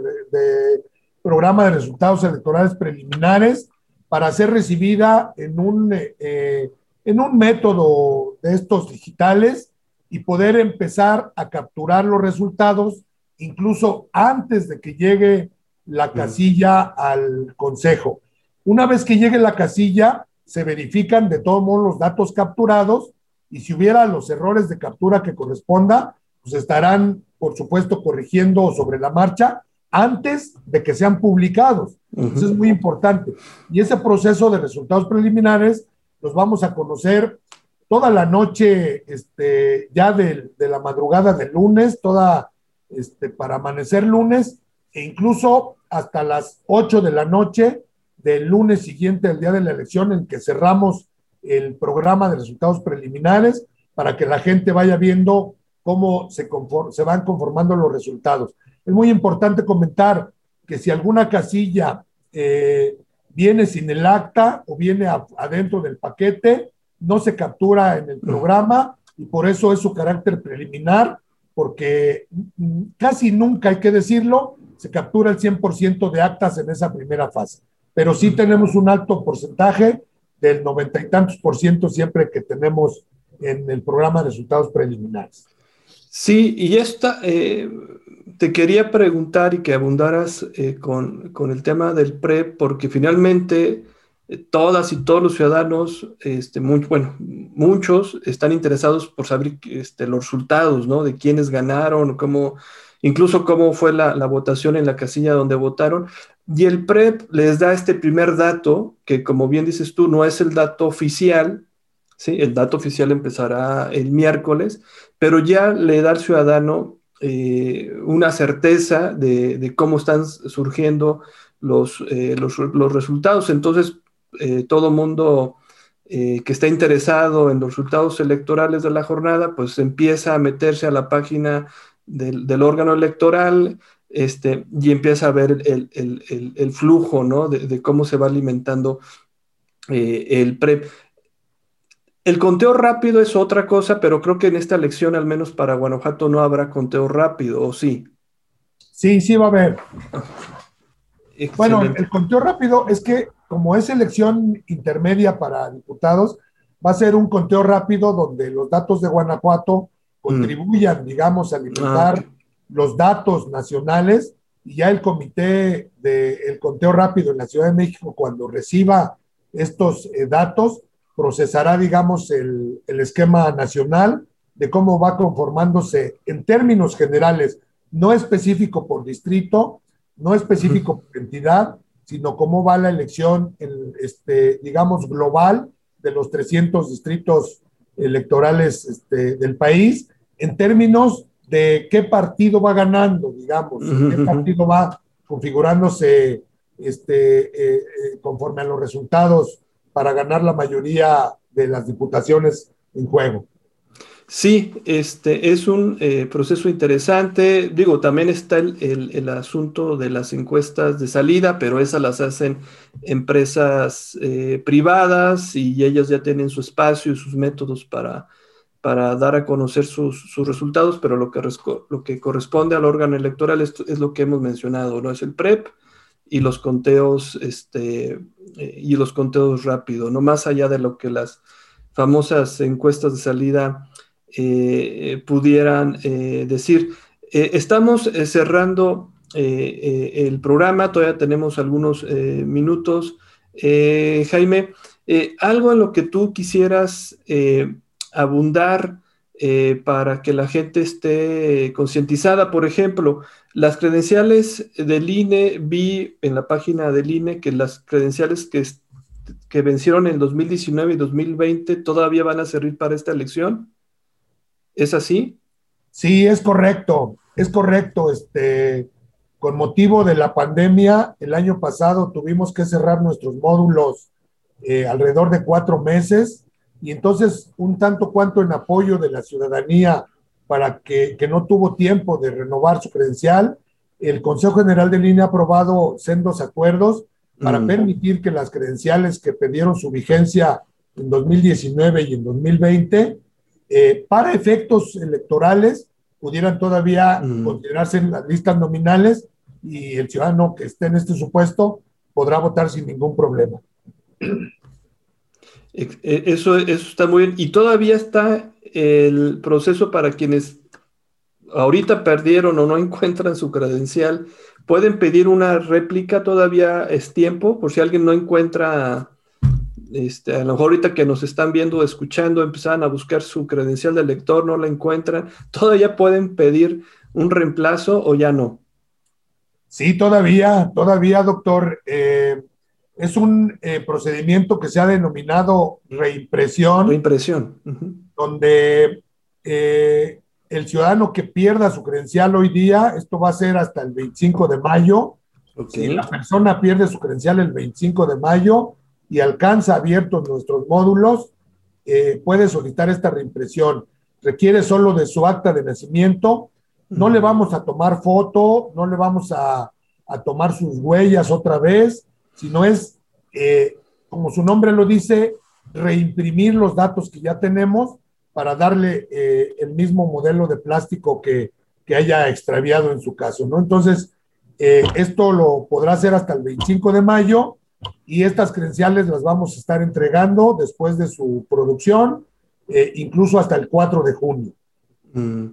programa de resultados electorales preliminares para ser recibida en un, eh, en un método de estos digitales y poder empezar a capturar los resultados incluso antes de que llegue la casilla al consejo. Una vez que llegue la casilla, se verifican de todos modos los datos capturados y si hubiera los errores de captura que corresponda, pues estarán, por supuesto, corrigiendo sobre la marcha antes de que sean publicados. Eso es muy importante. Y ese proceso de resultados preliminares los vamos a conocer toda la noche, este, ya de, la madrugada del lunes, toda, este, para amanecer lunes, e incluso hasta las 8 de la noche del lunes siguiente al día de la elección en que cerramos el programa de resultados preliminares para que la gente vaya viendo cómo se, se van conformando los resultados. Es muy importante comentar que si alguna casilla eh, viene sin el acta o viene adentro del paquete, no se captura en el programa y por eso es su carácter preliminar, porque casi nunca, hay que decirlo, se captura el 100% de actas en esa primera fase. Pero sí tenemos un alto porcentaje del noventa y tantos por ciento siempre que tenemos en el programa resultados preliminares. Sí, y esta, eh, te quería preguntar y que abundaras eh, con, con, el tema del PREP, porque finalmente todas y todos los ciudadanos, este, muy, bueno, muchos están interesados por saber este, los resultados, ¿no? De quiénes ganaron, cómo, incluso cómo fue la, la, votación en la casilla donde votaron. Y el PREP les da este primer dato, que como bien dices tú, no es el dato oficial, ¿sí? El dato oficial empezará el miércoles, pero ya le da al ciudadano eh, una certeza de, de, cómo están surgiendo los, eh, los, los resultados. Entonces, eh, todo mundo eh, que está interesado en los resultados electorales de la jornada, pues empieza a meterse a la página del, del órgano electoral este, y empieza a ver el, el, el flujo ¿no? de, de, cómo se va alimentando eh, el PREP. El conteo rápido es otra cosa, pero creo que en esta elección, al menos para Guanajuato, no habrá conteo rápido, ¿o sí? Sí, sí va a haber. Excelente. Bueno, el conteo rápido es que como es elección intermedia para diputados, va a ser un conteo rápido donde los datos de Guanajuato contribuyan, mm. digamos, a alimentar ah, los datos nacionales y ya el comité del conteo rápido en la Ciudad de México, cuando reciba estos eh, datos, procesará, digamos, el, el, esquema nacional de cómo va conformándose en términos generales, no específico por distrito, no específico por entidad, sino cómo va la elección, el, este, digamos, global de los 300 distritos electorales este, del país, en términos de qué partido va ganando, digamos, qué partido va configurándose este, eh, eh, conforme a los resultados para ganar la mayoría de las diputaciones en juego. Sí, este es un eh, proceso interesante. Digo, también está el, el, asunto de las encuestas de salida, pero esas las hacen empresas eh, privadas y ellas ya tienen su espacio y sus métodos para, para dar a conocer sus, sus resultados, pero lo que, corresponde al órgano electoral es, lo que hemos mencionado, ¿no? Es el PREP y los conteos, este, eh, y los conteos rápidos, no más allá de lo que las famosas encuestas de salida eh, pudieran eh, decir. Eh, estamos eh, cerrando eh, el programa, todavía tenemos algunos minutos. Jaime, algo en lo que tú quisieras abundar para que la gente esté concientizada, por ejemplo, las credenciales del INE, vi en la página del INE que las credenciales que, que vencieron en 2019 y 2020 todavía van a servir para esta elección. ¿Es así? Sí, es correcto, es correcto. Este, con motivo de la pandemia, el año pasado tuvimos que cerrar nuestros módulos eh, alrededor de cuatro meses y entonces un tanto cuanto en apoyo de la ciudadanía para que, que no tuvo tiempo de renovar su credencial, el Consejo General de Línea ha aprobado sendos acuerdos para mm. permitir que las credenciales que perdieron su vigencia en 2019 y en 2020 eh, para efectos electorales pudieran todavía mm. considerarse en las listas nominales y el ciudadano que esté en este supuesto podrá votar sin ningún problema. Eh, eso, eso está muy bien. Y todavía está el proceso para quienes ahorita perdieron o no encuentran su credencial. Pueden pedir una réplica, todavía es tiempo, por si alguien no encuentra este, a lo mejor ahorita que nos están viendo, escuchando, empezaron a buscar su credencial de lector, no la encuentran, *laughs* ¿todavía pueden pedir un reemplazo o ya no? Sí, todavía, todavía, doctor. Eh, es un eh, procedimiento que se ha denominado reimpresión. Reimpresión. Uh -huh. Donde eh, el ciudadano que pierda su credencial hoy día, esto va a ser hasta el 25 de mayo. Okay. Si la persona pierde su credencial el 25 de mayo, y alcanza abiertos nuestros módulos, eh, puede solicitar esta reimpresión. Requiere solo de su acta de nacimiento. No le vamos a tomar foto, no le vamos a, a tomar sus huellas otra vez, sino es, eh, como su nombre lo dice, reimprimir los datos que ya tenemos para darle eh, el mismo modelo de plástico que, que, haya extraviado en su caso, ¿no? Entonces, esto lo podrá hacer hasta el 25 de mayo y estas credenciales las vamos a estar entregando después de su producción, eh, incluso hasta el 4 de junio. Mm.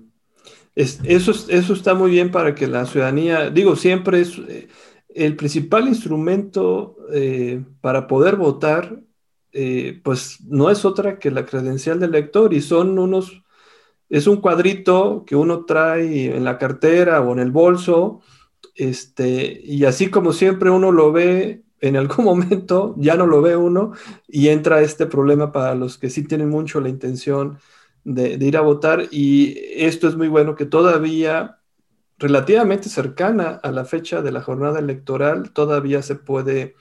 eso, eso está muy bien para que la ciudadanía, digo, siempre es eh, el principal instrumento eh, para poder votar, pues no es otra que la credencial del lector y son unos, es un cuadrito que uno trae en la cartera o en el bolso, este, y así como siempre uno lo ve en algún *laughs* momento ya no lo ve uno y entra este problema para los que sí tienen mucho la intención de, ir a votar y esto es muy bueno que todavía relativamente cercana a la fecha de la jornada electoral todavía se puede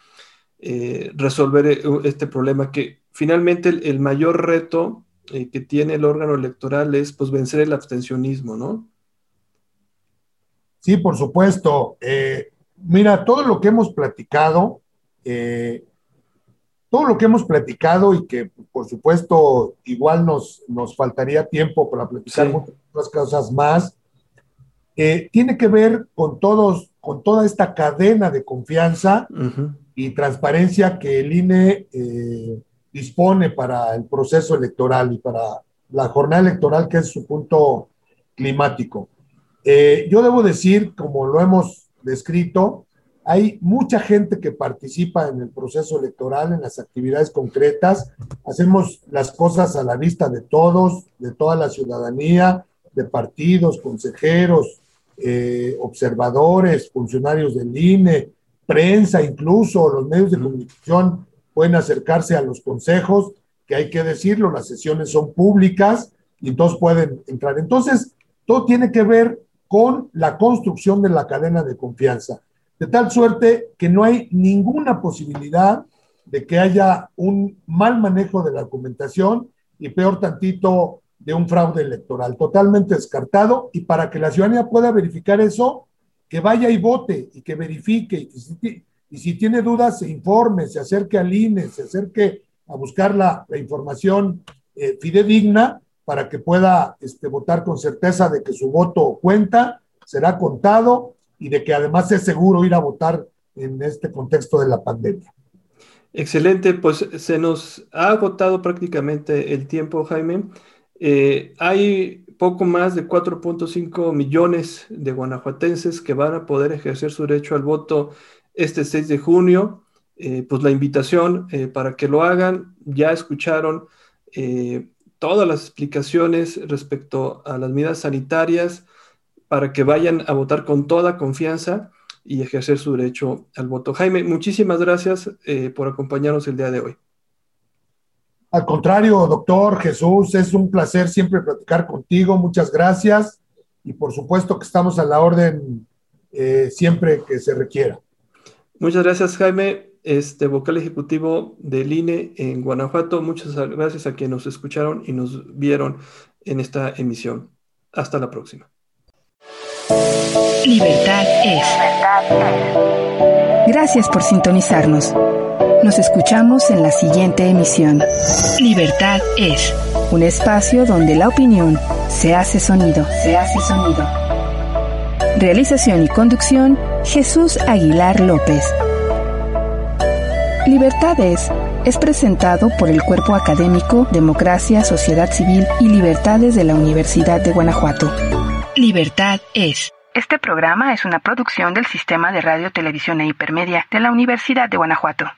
eh, resolver eh, este problema que finalmente el, mayor reto eh, que tiene el órgano electoral es pues vencer el abstencionismo, ¿no? Sí, por supuesto. mira, todo lo que hemos platicado eh, todo lo que hemos platicado y que, por supuesto, igual nos, nos faltaría tiempo para platicar muchas cosas más, eh, tiene que ver con, todos, con toda esta cadena de confianza y transparencia que el INE eh, dispone para el proceso electoral y para la jornada electoral, que es su punto climático. yo debo decir, como lo hemos descrito, hay mucha gente que participa en el proceso electoral, en las actividades concretas. Hacemos las cosas a la vista de todos, de toda la ciudadanía, de partidos, consejeros, eh, observadores, funcionarios del INE, prensa incluso, los medios de comunicación pueden acercarse a los consejos, que hay que decirlo, las sesiones son públicas y todos pueden entrar. Entonces, todo tiene que ver con la construcción de la cadena de confianza de tal suerte que no hay ninguna posibilidad de que haya un mal manejo de la documentación y peor tantito de un fraude electoral, totalmente descartado. Y para que la ciudadanía pueda verificar eso, que vaya y vote y que verifique. Y, si, tiene dudas, se informe, se acerque al INE, se acerque a buscar la, información eh, fidedigna para que pueda este, votar con certeza de que su voto cuenta, será contado y de que además es seguro ir a votar en este contexto de la pandemia. Excelente, pues se nos ha agotado prácticamente el tiempo, Jaime. Eh, hay poco más de 4.5 millones de guanajuatenses que van a poder ejercer su derecho al voto este 6 de junio. Eh, pues la invitación eh, para que lo hagan, ya escucharon todas las explicaciones respecto a las medidas sanitarias, para que vayan a votar con toda confianza y ejercer su derecho al voto. Jaime, muchísimas gracias eh, por acompañarnos el día de hoy. Al contrario, doctor Jesús, es un placer siempre platicar contigo. Muchas gracias. Y por supuesto que estamos a la orden eh, siempre que se requiera. Muchas gracias, Jaime, este vocal ejecutivo del INE en Guanajuato. Muchas gracias a quienes nos escucharon y nos vieron en esta emisión. Hasta la próxima. Libertad es. Gracias por sintonizarnos. Nos escuchamos en la siguiente emisión. Libertad es un espacio donde la opinión se hace sonido. Se hace sonido. Realización y conducción Jesús Aguilar López. Libertad es es presentado por el Cuerpo Académico Democracia, Sociedad Civil y Libertades de la Universidad de Guanajuato. Libertad es. Este programa es una producción del Sistema de Radio, Televisión e Hipermedia de la Universidad de Guanajuato.